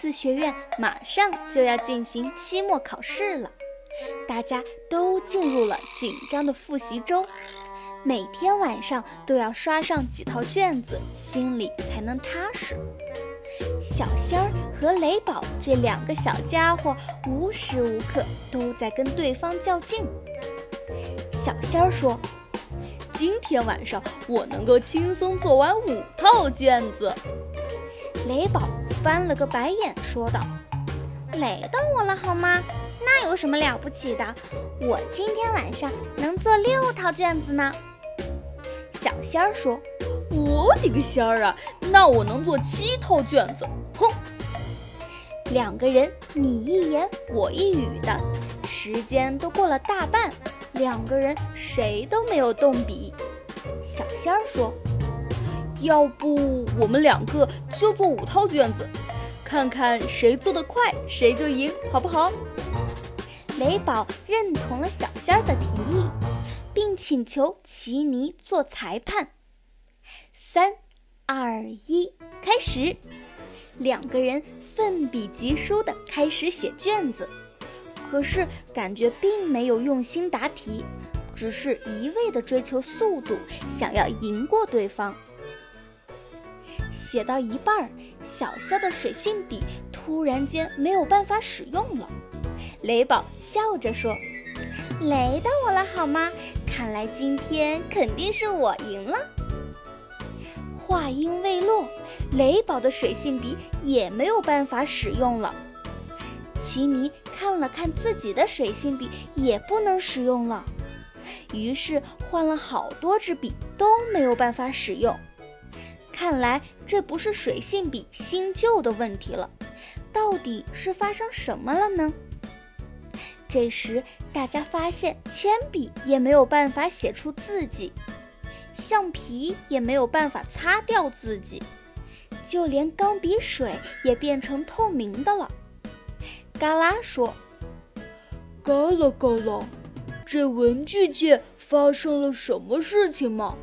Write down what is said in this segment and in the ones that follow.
子学院马上就要进行期末考试了，大家都进入了紧张的复习周，每天晚上都要刷上几套卷子，心里才能踏实。小仙儿和雷宝这两个小家伙无时无刻都在跟对方较劲。小仙儿说：“今天晚上我能够轻松做完五套卷子。”雷宝翻了个白眼，说道：“雷到我了好吗？那有什么了不起的？我今天晚上能做六套卷子呢。”小仙儿说：“我的个仙儿啊！那我能做七套卷子。”哼！两个人你一言我一语的，时间都过了大半，两个人谁都没有动笔。小仙儿说。要不我们两个就做五套卷子，看看谁做得快，谁就赢，好不好？雷宝认同了小仙儿的提议，并请求奇尼做裁判。三、二、一，开始！两个人奋笔疾书地开始写卷子，可是感觉并没有用心答题，只是一味地追求速度，想要赢过对方。写到一半儿，小肖的水性笔突然间没有办法使用了。雷宝笑着说：“雷到我了好吗？看来今天肯定是我赢了。”话音未落，雷宝的水性笔也没有办法使用了。奇尼看了看自己的水性笔，也不能使用了。于是换了好多支笔都没有办法使用。看来这不是水性笔新旧的问题了，到底是发生什么了呢？这时，大家发现铅笔也没有办法写出字迹，橡皮也没有办法擦掉字迹，就连钢笔水也变成透明的了。嘎啦说：“嘎啦嘎啦，这文具界发生了什么事情吗？”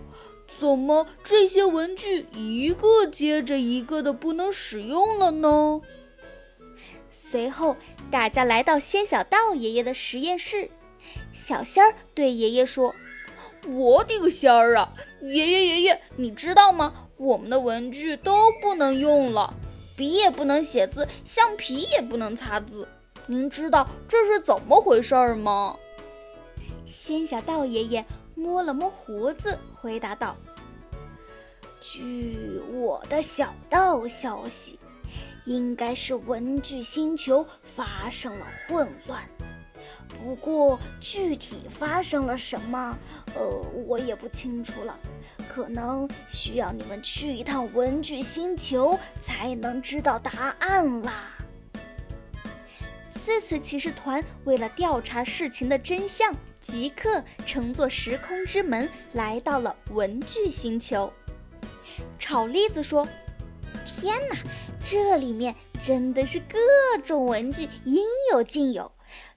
怎么这些文具一个接着一个的不能使用了呢？随后，大家来到仙小道爷爷的实验室。小仙儿对爷爷说：“我的个仙儿啊！爷爷爷爷，你知道吗？我们的文具都不能用了，笔也不能写字，橡皮也不能擦字。您知道这是怎么回事儿吗？”仙小道爷爷。摸了摸胡子，回答道：“据我的小道消息，应该是文具星球发生了混乱。不过具体发生了什么，呃，我也不清楚了。可能需要你们去一趟文具星球才能知道答案啦。”四次骑士团为了调查事情的真相。即刻乘坐时空之门来到了文具星球。炒栗子说：“天哪，这里面真的是各种文具应有尽有。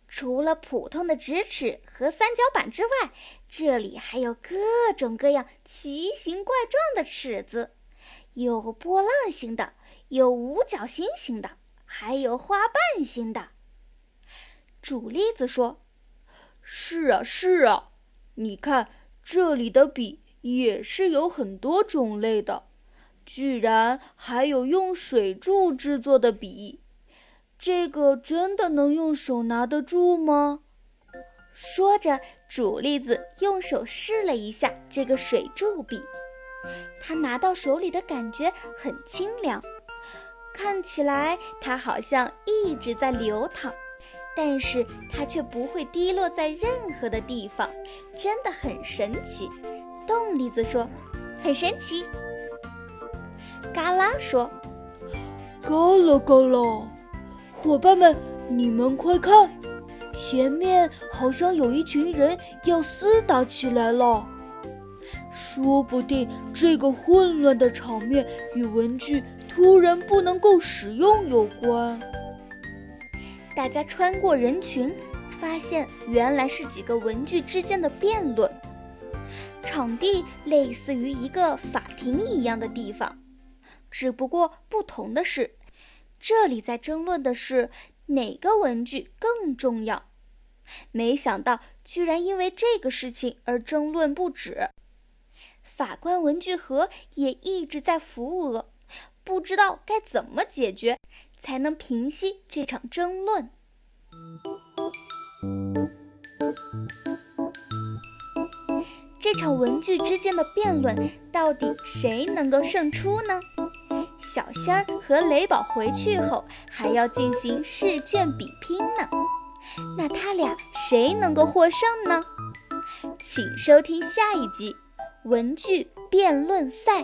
除了普通的直尺和三角板之外，这里还有各种各样奇形怪状的尺子，有波浪形的，有五角星形的，还有花瓣形的。”煮栗子说。是啊，是啊，你看这里的笔也是有很多种类的，居然还有用水柱制作的笔，这个真的能用手拿得住吗？说着，主粒子用手试了一下这个水柱笔，他拿到手里的感觉很清凉，看起来它好像一直在流淌。但是它却不会滴落在任何的地方，真的很神奇。冻栗子说：“很神奇。”嘎啦说：“嘎啦嘎啦，伙伴们，你们快看，前面好像有一群人要厮打起来了。说不定这个混乱的场面与文具突然不能够使用有关。”大家穿过人群，发现原来是几个文具之间的辩论。场地类似于一个法庭一样的地方，只不过不同的是，这里在争论的是哪个文具更重要。没想到，居然因为这个事情而争论不止。法官文具盒也一直在扶额，不知道该怎么解决，才能平息这场争论。这场文具之间的辩论，到底谁能够胜出呢？小仙儿和雷宝回去后还要进行试卷比拼呢，那他俩谁能够获胜呢？请收听下一集《文具辩论赛》。